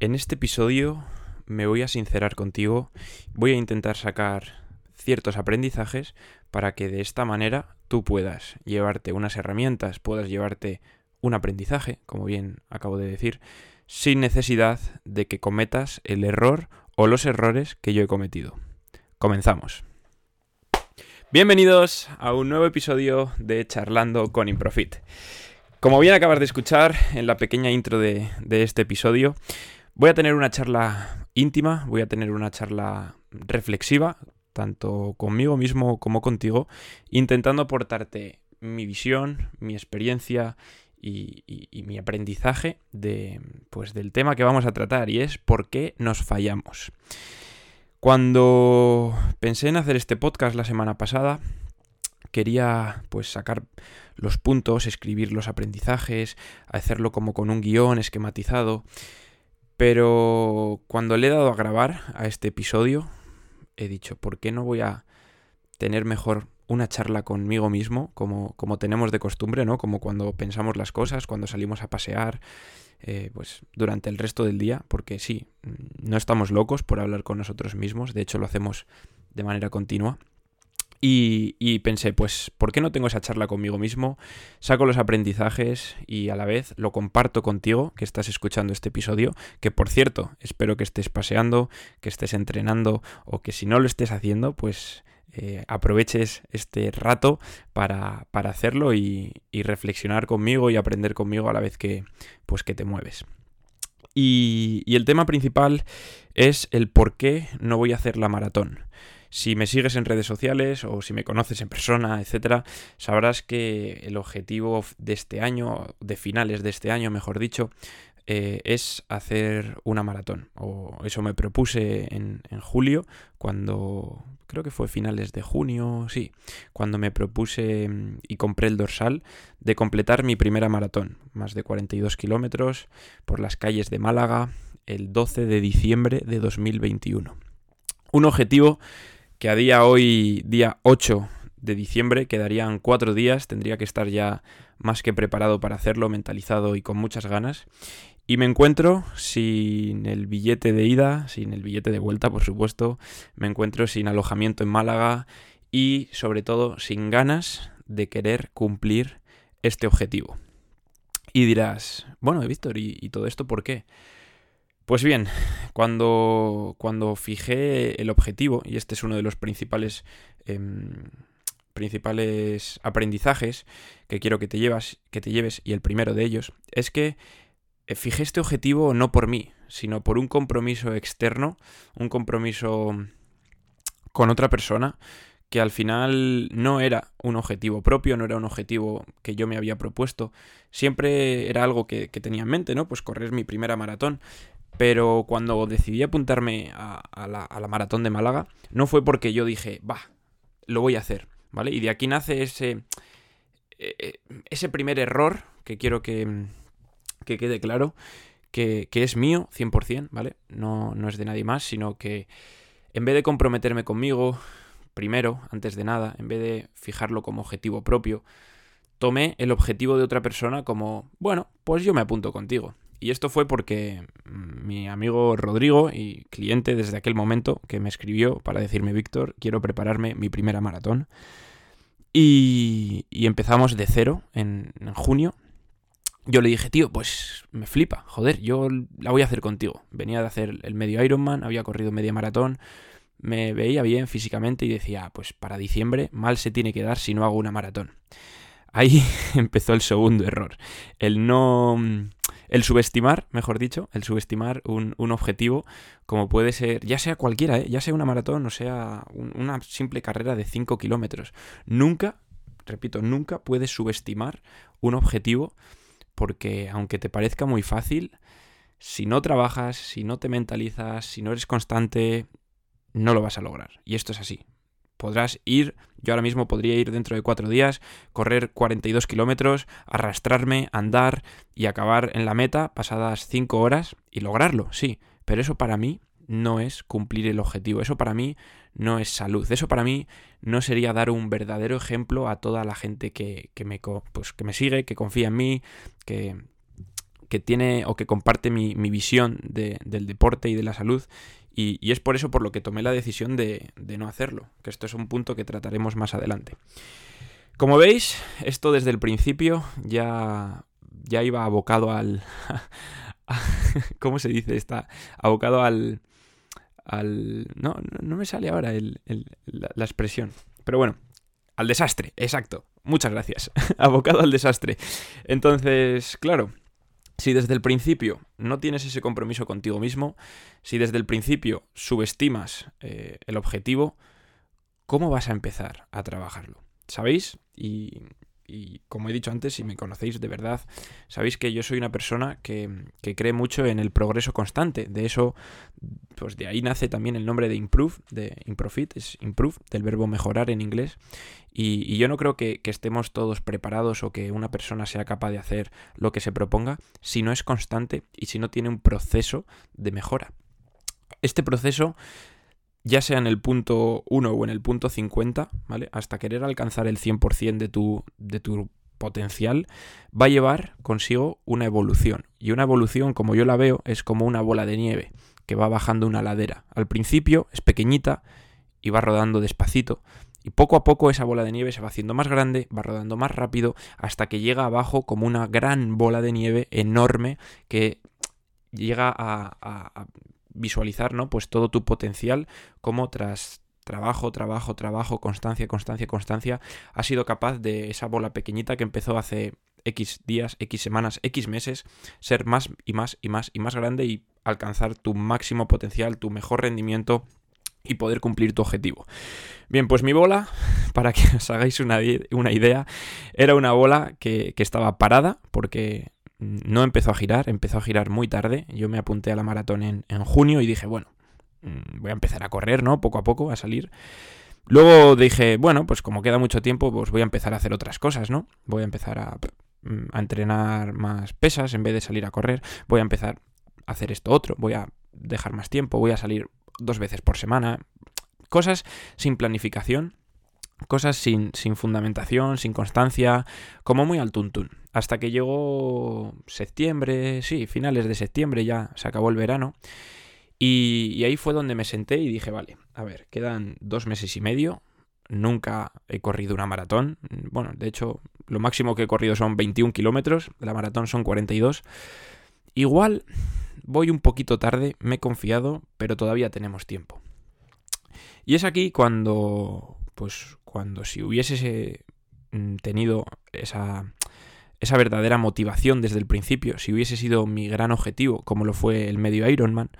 En este episodio me voy a sincerar contigo, voy a intentar sacar ciertos aprendizajes para que de esta manera tú puedas llevarte unas herramientas, puedas llevarte un aprendizaje, como bien acabo de decir, sin necesidad de que cometas el error o los errores que yo he cometido. Comenzamos. Bienvenidos a un nuevo episodio de Charlando con Improfit. Como bien acabas de escuchar en la pequeña intro de, este episodio, voy a tener una charla íntima, voy a tener una charla reflexiva, tanto conmigo mismo como contigo, intentando aportarte mi visión, mi experiencia y, mi aprendizaje de, pues, del tema que vamos a tratar y es por qué nos fallamos. Cuando pensé en hacer este podcast la semana pasada, quería pues sacar los puntos, escribir los aprendizajes, hacerlo como con un guion esquematizado, pero cuando le he dado a grabar a este episodio, he dicho, ¿por qué no voy a tener mejor una charla conmigo mismo, como, como tenemos de costumbre, ¿no? Como cuando pensamos las cosas, cuando salimos a pasear, eh, pues durante el resto del día, porque sí, no estamos locos por hablar con nosotros mismos, de hecho lo hacemos de manera continua. Y, pensé, pues, ¿por qué no tengo esa charla conmigo mismo? Saco los aprendizajes y a la vez lo comparto contigo, que estás escuchando este episodio, que por cierto, espero que estés paseando, que estés entrenando o que si no lo estés haciendo, pues eh, aproveches este rato para, hacerlo y, reflexionar conmigo y aprender conmigo a la vez que, pues, que te mueves. Y, y el tema principal es el por qué no voy a hacer la maratón. Si me sigues en redes sociales o si me conoces en persona, etcétera, sabrás que el objetivo de este año, de finales de este año, mejor dicho, eh, es hacer una maratón. O eso me propuse en, en, julio, cuando creo que fue finales de junio, sí, cuando me propuse mm, y compré el dorsal de completar mi primera maratón, más de 42 kilómetros por las calles de Málaga, el 12 de diciembre de 2021. Un objetivo que a día hoy, día 8 de diciembre, quedarían cuatro días, tendría que estar ya más que preparado para hacerlo, mentalizado y con muchas ganas. Y me encuentro sin el billete de ida, sin el billete de vuelta, por supuesto, me encuentro sin alojamiento en Málaga y sobre todo sin ganas de querer cumplir este objetivo. Y dirás, bueno, Víctor, ¿y, ¿y todo esto por qué? Pues bien, cuando, cuando fijé el objetivo, y este es uno de los principales, em, principales aprendizajes que quiero que te, llevas, que te lleves, y el primero de ellos, es que eh, fijé este objetivo no por mí, sino por un compromiso externo, un compromiso con otra persona, que al final no era un objetivo propio, no era un objetivo que yo me había propuesto, siempre era algo que, que, tenía en mente, ¿no? Pues correr mi primera maratón, pero cuando decidí apuntarme a, la, maratón de Málaga, no fue porque yo dije, va, lo voy a hacer, ¿vale? Y de aquí nace ese, eh, eh, ese primer error que quiero que, quede claro, que, es mío 100%, ¿vale? No, no es de nadie más, sino que en vez de comprometerme conmigo, primero, antes de nada, en vez de fijarlo como objetivo propio, tomé el objetivo de otra persona como, bueno, pues yo me apunto contigo. Y esto fue porque mm, mi amigo Rodrigo y cliente desde aquel momento que me escribió para decirme, Víctor, quiero prepararme mi primera maratón. Y, empezamos de cero en, junio. Yo le dije, tío, pues me flipa, joder, yo la voy a hacer contigo. Venía de hacer el medio Ironman, había corrido media maratón, me veía bien físicamente y decía, pues para diciembre mal se tiene que dar si no hago una maratón. Ahí empezó el segundo error, el no el subestimar, mejor dicho, el subestimar un, objetivo como puede ser, ya sea cualquiera, ¿eh? ya sea una maratón o sea una simple carrera de 5 kilómetros. Nunca, repito, nunca puedes subestimar un objetivo porque aunque te parezca muy fácil, si no trabajas, si no te mentalizas, si no eres constante, no lo vas a lograr. Y esto es así. Podrás ir, yo ahora mismo podría ir dentro de cuatro días, correr 42 kilómetros, arrastrarme, andar y acabar en la meta pasadas cinco horas y lograrlo, sí, pero eso para mí no es cumplir el objetivo, eso para mí no es salud, eso para mí no sería dar un verdadero ejemplo a toda la gente que, me, pues, que me sigue, que confía en mí, que, que tiene o que comparte mi, visión del deporte y de la salud y, es por eso por lo que tomé la decisión de, no hacerlo, que esto es un punto que trataremos más adelante. Como veis, esto desde el principio ya, ya iba abocado al... ¿Cómo se dice? Está abocado al... al no, no me sale ahora la expresión. Pero bueno, al desastre, exacto. Muchas gracias. abocado al desastre. Entonces, claro, si desde el principio no tienes ese compromiso contigo mismo, si desde el principio subestimas eh, el objetivo, ¿cómo vas a empezar a trabajarlo? ¿Sabéis? Y y como he dicho antes, si me conocéis de verdad, sabéis que yo soy una persona que, cree mucho en el progreso constante. De eso, pues de ahí nace también el nombre de improve, de improfit, es improve, del verbo mejorar en inglés. Y, yo no creo que, que, estemos todos preparados o que una persona sea capaz de hacer lo que se proponga si no es constante y si no tiene un proceso de mejora. Este proceso ya sea en el punto 1 o en el punto 50, ¿vale? Hasta querer alcanzar el 100% de tu, de tu potencial, va a llevar consigo una evolución. Y una evolución, como yo la veo, es como una bola de nieve que va bajando una ladera. Al principio es pequeñita y va rodando despacito. Y poco a poco esa bola de nieve se va haciendo más grande, va rodando más rápido, hasta que llega abajo como una gran bola de nieve enorme que llega a visualizar, ¿no? Pues todo tu potencial, como tras trabajo, trabajo, trabajo, constancia, constancia, constancia, has sido capaz de esa bola pequeñita que empezó hace X días, X semanas, X meses, ser más y más y más y más grande y alcanzar tu máximo potencial, tu mejor rendimiento y poder cumplir tu objetivo. Bien, pues mi bola, para que os hagáis una, una idea, era una bola que, que estaba parada porque no empezó a girar, empezó a girar muy tarde. Yo me apunté a la maratón en, junio y dije, bueno, mm, voy a empezar a correr, ¿no? Poco a poco, a salir. Luego dije, bueno, pues como queda mucho tiempo, pues voy a empezar a hacer otras cosas, ¿no? Voy a empezar a, mm, a entrenar más pesas en vez de salir a correr. Voy a empezar a hacer esto otro. Voy a dejar más tiempo. Voy a salir dos veces por semana. Cosas sin planificación cosas sin, sin, fundamentación, sin constancia, como muy al tuntún. Hasta que llegó septiembre, sí, finales de septiembre ya se acabó el verano. Y, ahí fue donde me senté y dije, vale, a ver, quedan dos meses y medio. Nunca he corrido una maratón. Bueno, de hecho, lo máximo que he corrido son 21 kilómetros. La maratón son 42. Igual voy un poquito tarde, me he confiado, pero todavía tenemos tiempo. Y es aquí cuando, pues cuando si hubiese mm, tenido esa, esa verdadera motivación desde el principio, si hubiese sido mi gran objetivo, como lo fue el medio Ironman,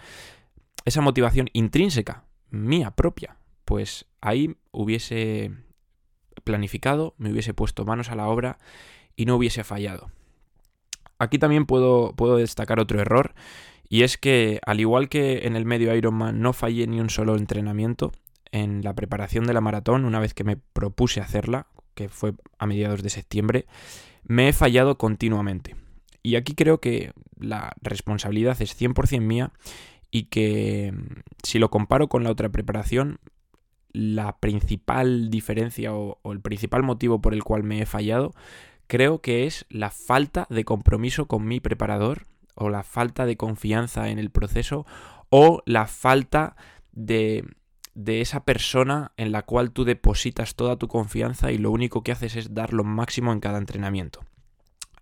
esa motivación intrínseca, mía propia, pues ahí hubiese planificado, me hubiese puesto manos a la obra y no hubiese fallado. Aquí también puedo, puedo destacar otro error, y es que al igual que en el medio Ironman no fallé ni un solo entrenamiento, en la preparación de la maratón, una vez que me propuse hacerla, que fue a mediados de septiembre, me he fallado continuamente. Y aquí creo que la responsabilidad es 100% mía y que mm, si lo comparo con la otra preparación, la principal diferencia o, el principal motivo por el cual me he fallado, creo que es la falta de compromiso con mi preparador o la falta de confianza en el proceso o la falta de de esa persona en la cual tú depositas toda tu confianza y lo único que haces es dar lo máximo en cada entrenamiento.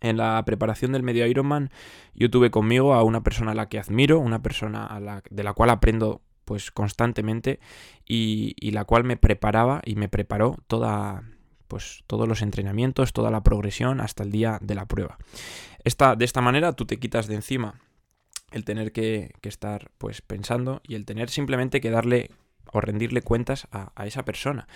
En la preparación del medio Ironman yo tuve conmigo a una persona a la que admiro, una persona de la cual aprendo pues constantemente y, y, la cual me preparaba y me preparó toda, pues, todos los entrenamientos, toda la progresión hasta el día de la prueba. Esta, de esta manera tú te quitas de encima el tener que, que estar pues pensando y el tener simplemente que darle o rendirle cuentas a, esa persona.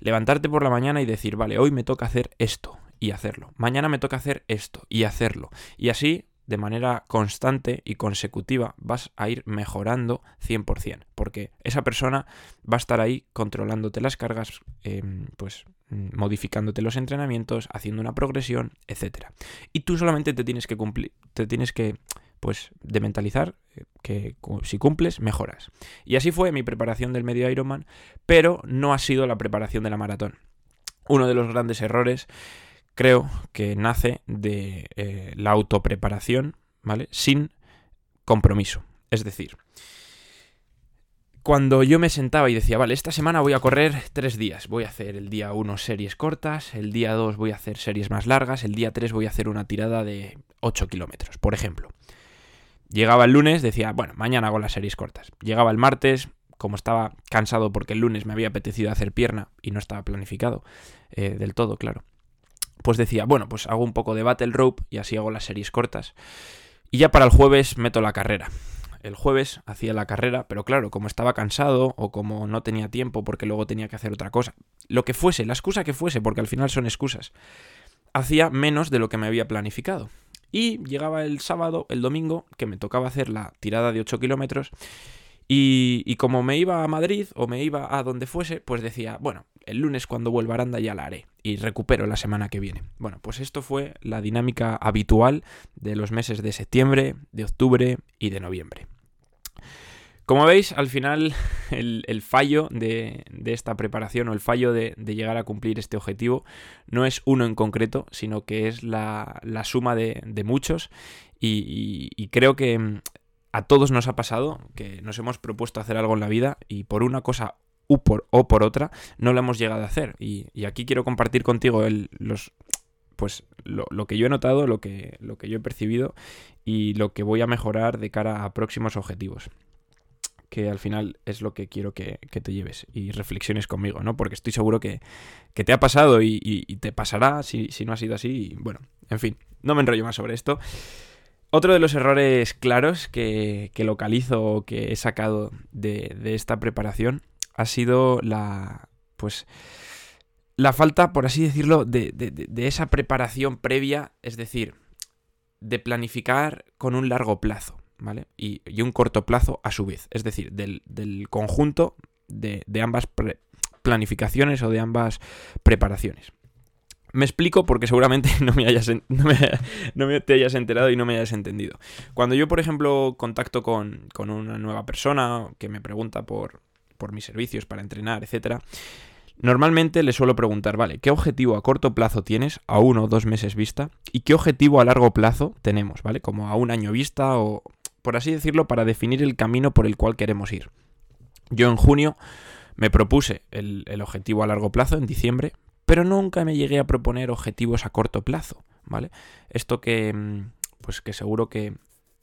Levantarte por la mañana y decir, vale, hoy me toca hacer esto y hacerlo. Mañana me toca hacer esto y hacerlo. Y así, de manera constante y consecutiva, vas a ir mejorando 100%. Porque esa persona va a estar ahí controlándote las cargas, em, pues modificándote los entrenamientos, haciendo una progresión, etc. Y tú solamente te tienes que cumplir, te tienes que pues de mentalizar eh, que si cumples, mejoras. Y así fue mi preparación del medio Ironman, pero no ha sido la preparación de la maratón. Uno de los grandes errores creo que nace de eh, la autopreparación, ¿vale? Sin compromiso. Es decir, cuando yo me sentaba y decía, vale, esta semana voy a correr tres días. Voy a hacer el día 1 series cortas, el día 2 voy a hacer series más largas, el día 3 voy a hacer una tirada de 8 kilómetros, por ejemplo. Llegaba el lunes, decía, bueno, mañana hago las series cortas. Llegaba el martes, como estaba cansado porque el lunes me había apetecido hacer pierna y no estaba planificado eh, del todo, claro. Pues decía, bueno, pues hago un poco de battle rope y así hago las series cortas. Y ya para el jueves meto la carrera el jueves hacía la carrera, pero claro, como estaba cansado o como no tenía tiempo porque luego tenía que hacer otra cosa, lo que fuese, la excusa que fuese, porque al final son excusas, hacía menos de lo que me había planificado. Y llegaba el sábado, el domingo, que me tocaba hacer la tirada de 8 kilómetros. Y, como me iba a Madrid o me iba a donde fuese, pues decía, bueno, el lunes cuando vuelva a Aranda ya la haré y recupero la semana que viene. Bueno, pues esto fue la dinámica habitual de los meses de septiembre, de octubre y de noviembre. Como veis, al final el, fallo de, esta preparación o el fallo de, llegar a cumplir este objetivo no es uno en concreto, sino que es la, suma de, muchos y, creo que mm, a todos nos ha pasado que nos hemos propuesto hacer algo en la vida y por una cosa o por, otra no lo hemos llegado a hacer. Y, aquí quiero compartir contigo los, pues lo, lo, que yo he notado, lo que, lo que yo he percibido y lo que voy a mejorar de cara a próximos objetivos que al final es lo que quiero que, te lleves y reflexiones conmigo, ¿no? Porque estoy seguro que, te ha pasado y, te pasará si, no ha sido así. bueno, en fin, no me enrollo más sobre esto. Otro de los errores claros que, localizo o que he sacado de, esta preparación ha sido la. Pues. La falta, por así decirlo, de, de esa preparación previa, es decir, de planificar con un largo plazo. ¿Vale? Y, un corto plazo a su vez, es decir, del, conjunto de, ambas planificaciones o de ambas preparaciones. Me explico porque seguramente no me, hayas, no, me, te hayas enterado y no me hayas entendido. Cuando yo, por ejemplo, contacto con, una nueva persona que me pregunta por, por mis servicios para entrenar, etc., normalmente le suelo preguntar, vale, ¿qué objetivo a corto plazo tienes a uno o dos meses vista? ¿Y qué objetivo a largo plazo tenemos, ¿vale? Como a un año vista o, por así decirlo, para definir el camino por el cual queremos ir. Yo en junio me propuse el, objetivo a largo plazo, en diciembre, pero nunca me llegué a proponer objetivos a corto plazo, ¿vale? Esto que, mm, pues que seguro que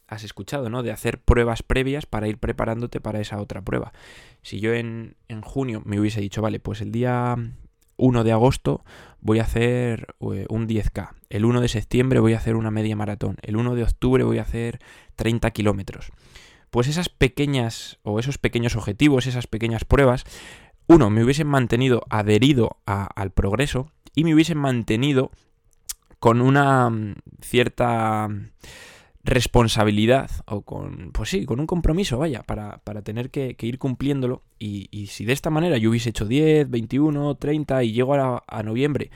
has escuchado, ¿no? De hacer pruebas previas para ir preparándote para esa otra prueba. Si yo en, en junio me hubiese dicho, vale, pues el día 1 de agosto voy a hacer eh, un 10K. El 1 de septiembre voy a hacer una media maratón. El 1 de octubre voy a hacer 30 kilómetros. Pues esas pequeñas o esos pequeños objetivos, esas pequeñas pruebas, uno, me hubiesen mantenido adherido al progreso y me hubiesen mantenido con una mm, cierta responsabilidad o con, pues sí, con un compromiso, vaya, para, para tener que, ir cumpliéndolo. Y, y, si de esta manera yo hubiese hecho 10, 21, 30 y llego a, a noviembre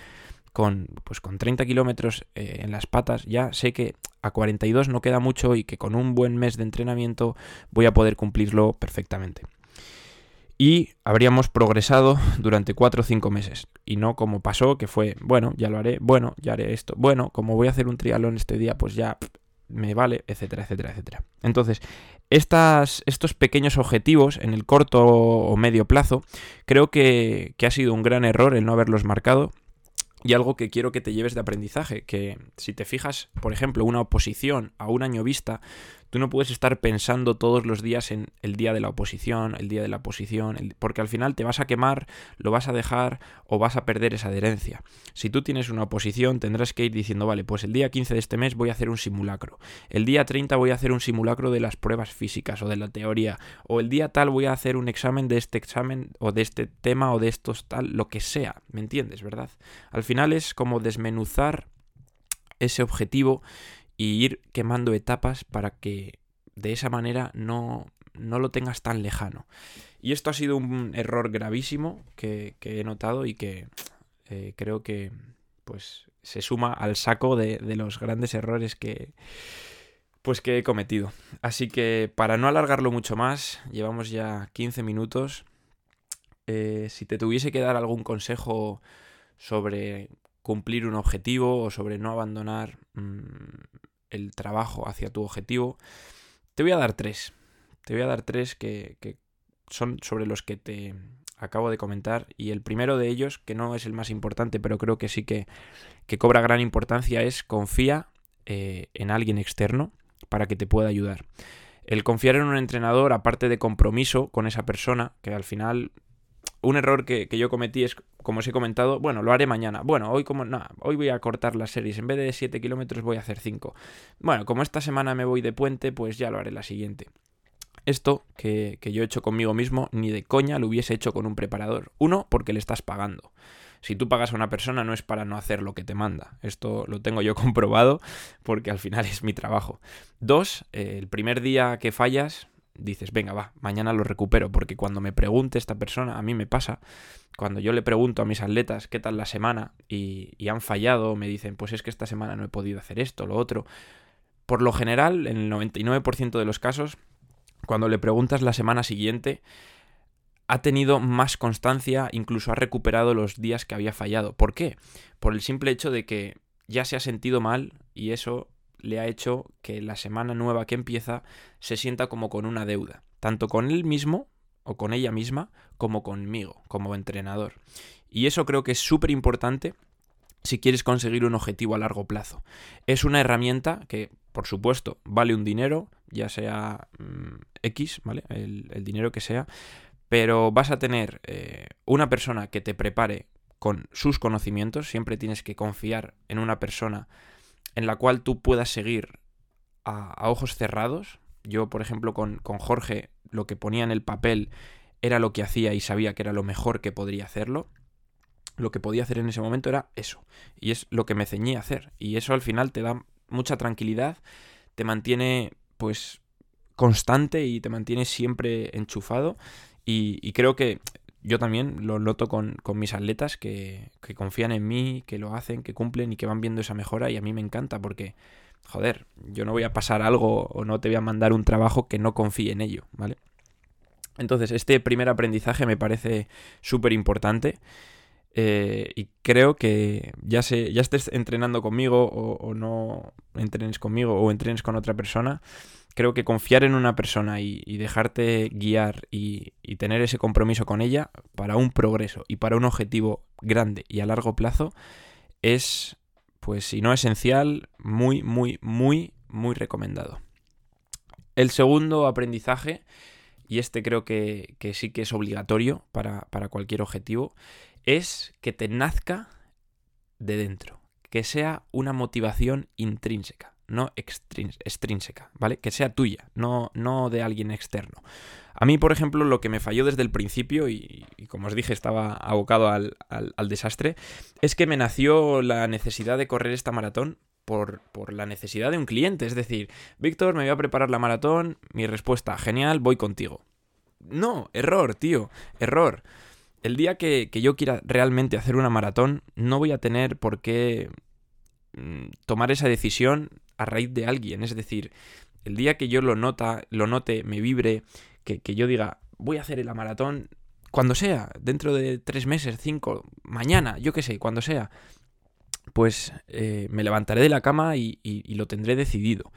con, pues con 30 kilómetros eh, en las patas, ya sé que a 42 no queda mucho y que con un buen mes de entrenamiento voy a poder cumplirlo perfectamente. Y habríamos progresado durante 4 o 5 meses. Y no como pasó, que fue, bueno, ya lo haré, bueno, ya haré esto, bueno, como voy a hacer un triatlón este día, pues ya me vale, etcétera, etcétera, etcétera. Entonces, estas, estos pequeños objetivos en el corto o medio plazo, creo que, que ha sido un gran error el no haberlos marcado y algo que quiero que te lleves de aprendizaje, que si te fijas, por ejemplo, una oposición a un año vista, Tú no puedes estar pensando todos los días en el día de la oposición, el día de la oposición, porque al final te vas a quemar, lo vas a dejar o vas a perder esa adherencia. Si tú tienes una oposición, tendrás que ir diciendo, vale, pues el día 15 de este mes voy a hacer un simulacro, el día 30 voy a hacer un simulacro de las pruebas físicas o de la teoría, o el día tal voy a hacer un examen de este examen o de este tema o de estos tal, lo que sea, ¿me entiendes, verdad? Al final es como desmenuzar ese objetivo y ir quemando etapas para que de esa manera no, no lo tengas tan lejano. Y esto ha sido un error gravísimo que, he notado y que eh, creo que pues se suma al saco de, los grandes errores que pues que he cometido. Así que para no alargarlo mucho más, llevamos ya 15 minutos. Eh, si te tuviese que dar algún consejo sobre cumplir un objetivo o sobre no abandonar mm, el trabajo hacia tu objetivo, te voy a dar tres. Te voy a dar tres que, que son sobre los que te acabo de comentar. Y el primero de ellos, que no es el más importante, pero creo que sí que, que cobra gran importancia, es confía eh, en alguien externo para que te pueda ayudar. El confiar en un entrenador, aparte de compromiso con esa persona, que al final un error que, yo cometí es, como os he comentado, bueno, lo haré mañana. Bueno, hoy como no, hoy voy a cortar las series. En vez de 7 kilómetros voy a hacer 5. Bueno, como esta semana me voy de puente, pues ya lo haré la siguiente. Esto que, yo he hecho conmigo mismo, ni de coña lo hubiese hecho con un preparador. Uno, porque le estás pagando. Si tú pagas a una persona no es para no hacer lo que te manda. Esto lo tengo yo comprobado porque al final es mi trabajo. Dos, eh, el primer día que fallas, dices, venga, va, mañana lo recupero, porque cuando me pregunte esta persona, a mí me pasa, cuando yo le pregunto a mis atletas qué tal la semana y, han fallado, me dicen, pues es que esta semana no he podido hacer esto, lo otro. Por lo general, en el 99% de los casos, cuando le preguntas la semana siguiente, ha tenido más constancia, incluso ha recuperado los días que había fallado. ¿Por qué? Por el simple hecho de que ya se ha sentido mal y eso le ha hecho que la semana nueva que empieza se sienta como con una deuda, tanto con él mismo o con ella misma, como conmigo, como entrenador. Y eso creo que es súper importante si quieres conseguir un objetivo a largo plazo. Es una herramienta que, por supuesto, vale un dinero, ya sea mm, X, ¿vale? El, dinero que sea, pero vas a tener eh, una persona que te prepare con sus conocimientos, siempre tienes que confiar en una persona en la cual tú puedas seguir a, ojos cerrados. Yo, por ejemplo, con, con, Jorge, lo que ponía en el papel era lo que hacía y sabía que era lo mejor que podría hacerlo. Lo que podía hacer en ese momento era eso. Y es lo que me ceñí a hacer. Y eso al final te da mucha tranquilidad, te mantiene pues constante y te mantiene siempre enchufado y, creo que yo también lo noto con, mis atletas que, confían en mí, que lo hacen, que cumplen y que van viendo esa mejora y a mí me encanta porque, joder, yo no voy a pasar algo o no te voy a mandar un trabajo que no confíe en ello, ¿vale? Entonces, este primer aprendizaje me parece súper importante eh, y creo que ya, se, ya estés entrenando conmigo o, no entrenes conmigo o entrenes con otra persona, creo que confiar en una persona y, dejarte guiar y, tener ese compromiso con ella para un progreso y para un objetivo grande y a largo plazo es, pues si no esencial, muy, muy, muy, muy recomendado. El segundo aprendizaje, y este creo que, sí que es obligatorio para, para cualquier objetivo, es que te nazca de dentro, que sea una motivación intrínseca no extrínseca, ¿vale? Que sea tuya, no, no de alguien externo. A mí, por ejemplo, lo que me falló desde el principio, y, como os dije, estaba abocado al, desastre, es que me nació la necesidad de correr esta maratón por, por, la necesidad de un cliente. Es decir, Víctor, me voy a preparar la maratón, mi respuesta, genial, voy contigo. No, error, tío, error. El día que, yo quiera realmente hacer una maratón, no voy a tener por qué mm, tomar esa decisión a raíz de alguien. Es decir, el día que yo lo nota, lo note, me vibre, que, yo diga, voy a hacer la maratón cuando sea, dentro de tres meses, cinco, mañana, yo qué sé, cuando sea, pues eh, me levantaré de la cama y, lo tendré decidido.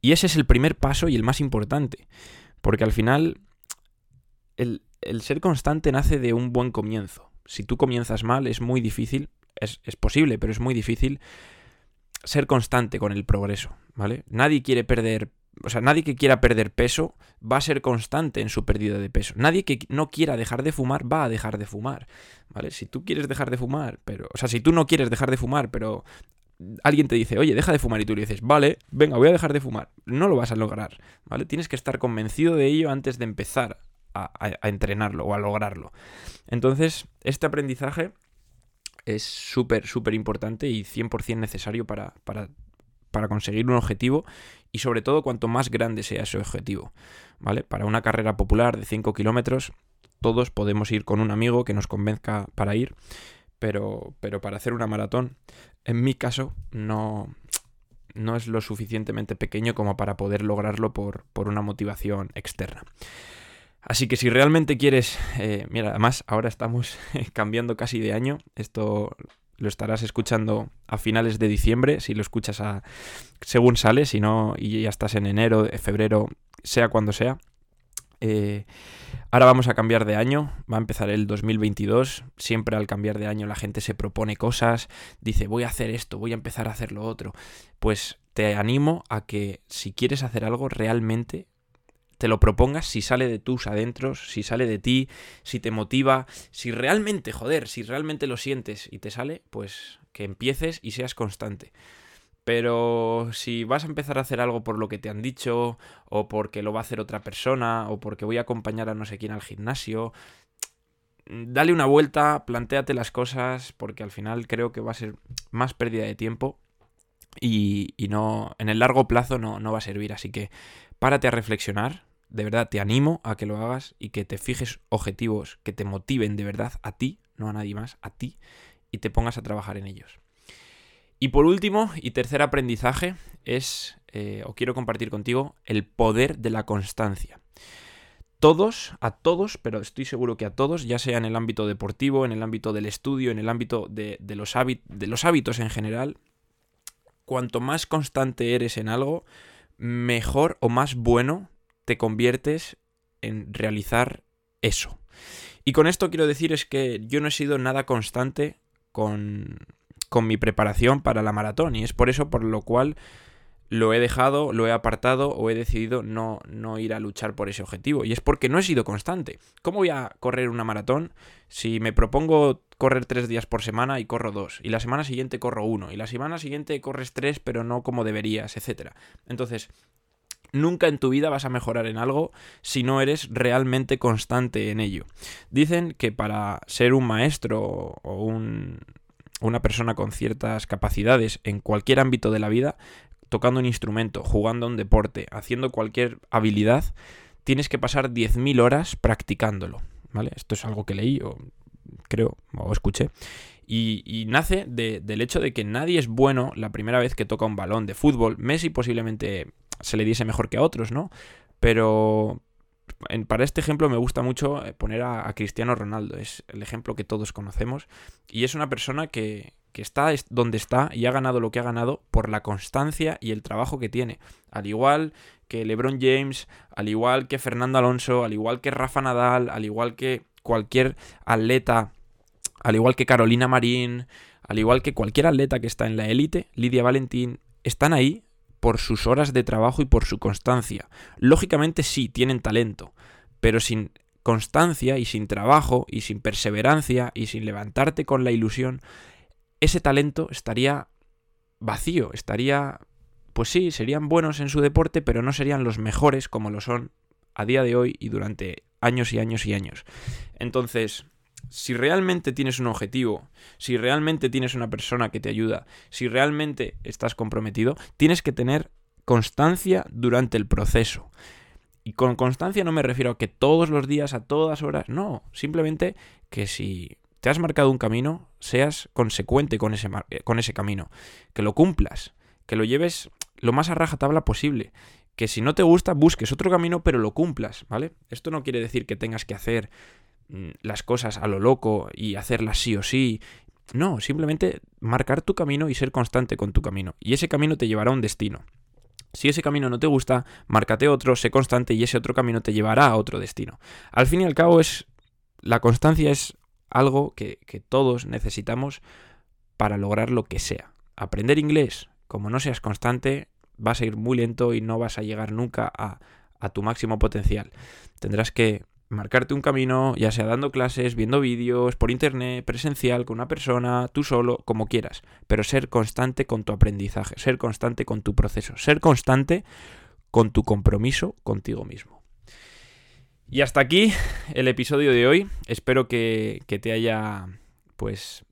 Y ese es el primer paso y el más importante, porque al final el, ser constante nace de un buen comienzo. Si tú comienzas mal es muy difícil, es, es posible, pero es muy difícil ser constante con el progreso, ¿vale? Nadie quiere perder, o sea, nadie que quiera perder peso va a ser constante en su pérdida de peso. Nadie que no quiera dejar de fumar va a dejar de fumar, ¿vale? Si tú quieres dejar de fumar, pero, o sea, si tú no quieres dejar de fumar, pero alguien te dice, oye, deja de fumar y tú le dices, vale, venga, voy a dejar de fumar, no lo vas a lograr, ¿vale? Tienes que estar convencido de ello antes de empezar a, entrenarlo o a lograrlo. Entonces, este aprendizaje es súper, súper importante y 100% necesario para, para, para, conseguir un objetivo y sobre todo cuanto más grande sea ese objetivo, ¿vale? Para una carrera popular de 5 kilómetros, todos podemos ir con un amigo que nos convenzca para ir, pero, pero para hacer una maratón, en mi caso, no, no es lo suficientemente pequeño como para poder lograrlo por, por una motivación externa. Así que si realmente quieres, eh, mira, además ahora estamos cambiando casi de año, esto lo estarás escuchando a finales de diciembre, si lo escuchas a según sale, si no, y ya estás en enero, febrero, sea cuando sea. Eh, ahora vamos a cambiar de año, va a empezar el 2022. Siempre al cambiar de año la gente se propone cosas, dice voy a hacer esto, voy a empezar a hacer lo otro. Pues te animo a que si quieres hacer algo realmente te lo propongas si sale de tus adentros, si sale de ti, si te motiva, si realmente, joder, si realmente lo sientes y te sale, pues que empieces y seas constante. Pero si vas a empezar a hacer algo por lo que te han dicho, o porque lo va a hacer otra persona, o porque voy a acompañar a no sé quién al gimnasio, dale una vuelta, planteate las cosas, porque al final creo que va a ser más pérdida de tiempo y, no, en el largo plazo no, no va a servir. Así que párate a reflexionar, de verdad te animo a que lo hagas y que te fijes objetivos que te motiven de verdad a ti, no a nadie más, a ti, y te pongas a trabajar en ellos. Y por último, y tercer aprendizaje, es, eh, o quiero compartir contigo, el poder de la constancia. Todos, a todos, pero estoy seguro que a todos, ya sea en el ámbito deportivo, en el ámbito del estudio, en el ámbito de, de los hábitos en general, cuanto más constante eres en algo, mejor o más bueno te conviertes en realizar eso. Y con esto quiero decir es que yo no he sido nada constante con, con mi preparación para la maratón y es por eso por lo cual lo he dejado, lo he apartado o he decidido no, no, ir a luchar por ese objetivo. Y es porque no he sido constante. ¿Cómo voy a correr una maratón si me propongo correr tres días por semana y corro dos? Y la semana siguiente corro uno. Y la semana siguiente corres tres pero no como deberías, etc. Entonces, Nunca en tu vida vas a mejorar en algo si no eres realmente constante en ello. Dicen que para ser un maestro o un, una persona con ciertas capacidades en cualquier ámbito de la vida, tocando un instrumento, jugando un deporte, haciendo cualquier habilidad, tienes que pasar 10.000 horas practicándolo. ¿Vale? Esto es algo que leí o creo o escuché. Y, nace del hecho de que nadie es bueno la primera vez que toca un balón de fútbol. Messi posiblemente se le diese mejor que a otros, ¿no? Pero para este ejemplo me gusta mucho eh, poner a, Cristiano Ronaldo, es el ejemplo que todos conocemos, y es una persona que, que está donde está y ha ganado lo que ha ganado por la constancia y el trabajo que tiene. Al igual que LeBron James, al igual que Fernando Alonso, al igual que Rafa Nadal, al igual que cualquier atleta, al igual que Carolina Marín, al igual que cualquier atleta que está en la élite, Lidia Valentín, están ahí por sus horas de trabajo y por su constancia. Lógicamente sí, tienen talento, pero sin constancia y sin trabajo y sin perseverancia y sin levantarte con la ilusión, ese talento estaría vacío, estaría... Pues sí, serían buenos en su deporte, pero no serían los mejores como lo son a día de hoy y durante años y años y años. Entonces, si realmente tienes un objetivo, si realmente tienes una persona que te ayuda, si realmente estás comprometido, tienes que tener constancia durante el proceso. Y con constancia no me refiero a que todos los días, a todas horas, no, simplemente que si te has marcado un camino, seas consecuente con ese, con ese camino, que lo cumplas, que lo lleves lo más a rajatabla posible, que si no te gusta, busques otro camino, pero lo cumplas, ¿vale? Esto no quiere decir que tengas que hacer las cosas a lo loco y hacerlas sí o sí. No, simplemente marcar tu camino y ser constante con tu camino. Y ese camino te llevará a un destino. Si ese camino no te gusta, márcate otro, sé constante y ese otro camino te llevará a otro destino. Al fin y al cabo es... La constancia es algo que, que todos necesitamos para lograr lo que sea. Aprender inglés, como no seas constante, vas a ir muy lento y no vas a llegar nunca a, a tu máximo potencial. Tendrás que marcarte un camino, ya sea dando clases, viendo vídeos, por internet, presencial, con una persona, tú solo, como quieras, pero ser constante con tu aprendizaje, ser constante con tu proceso, ser constante con tu compromiso contigo mismo. Y hasta aquí el episodio de hoy. Espero que, te haya, pues,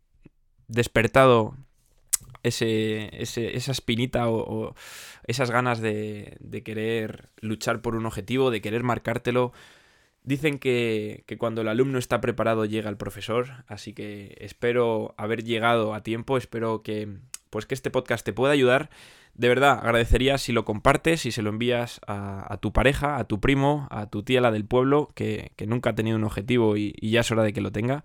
despertado ese, esa espinita o, esas ganas de, de querer luchar por un objetivo, de querer marcártelo Dicen que, cuando el alumno está preparado llega el profesor, así que espero haber llegado a tiempo, espero que, pues que este podcast te pueda ayudar. De verdad, agradecería si lo compartes, si se lo envías a, tu pareja, a tu primo, a tu tía la del pueblo, que, nunca ha tenido un objetivo y, ya es hora de que lo tenga.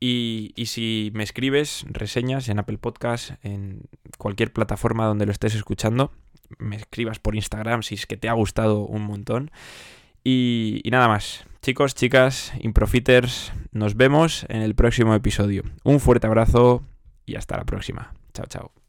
Y, y, si me escribes reseñas en Apple Podcast, en cualquier plataforma donde lo estés escuchando, me escribas por Instagram si es que te ha gustado un montón. Y, nada más. Chicos, chicas, Improfiters, nos vemos en el próximo episodio. Un fuerte abrazo y hasta la próxima. Chao, chao.